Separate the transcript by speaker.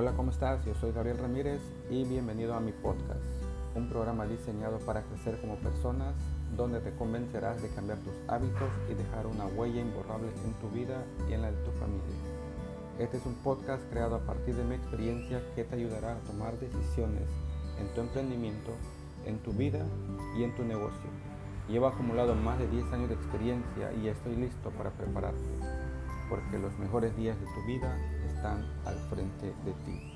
Speaker 1: Hola, ¿cómo estás? Yo soy Gabriel Ramírez y bienvenido a mi podcast, un programa diseñado para crecer como personas donde te convencerás de cambiar tus hábitos y dejar una huella imborrable en tu vida y en la de tu familia. Este es un podcast creado a partir de mi experiencia que te ayudará a tomar decisiones en tu emprendimiento, en tu vida y en tu negocio. Llevo acumulado más de 10 años de experiencia y estoy listo para prepararte, porque los mejores días de tu vida están al frente de ti.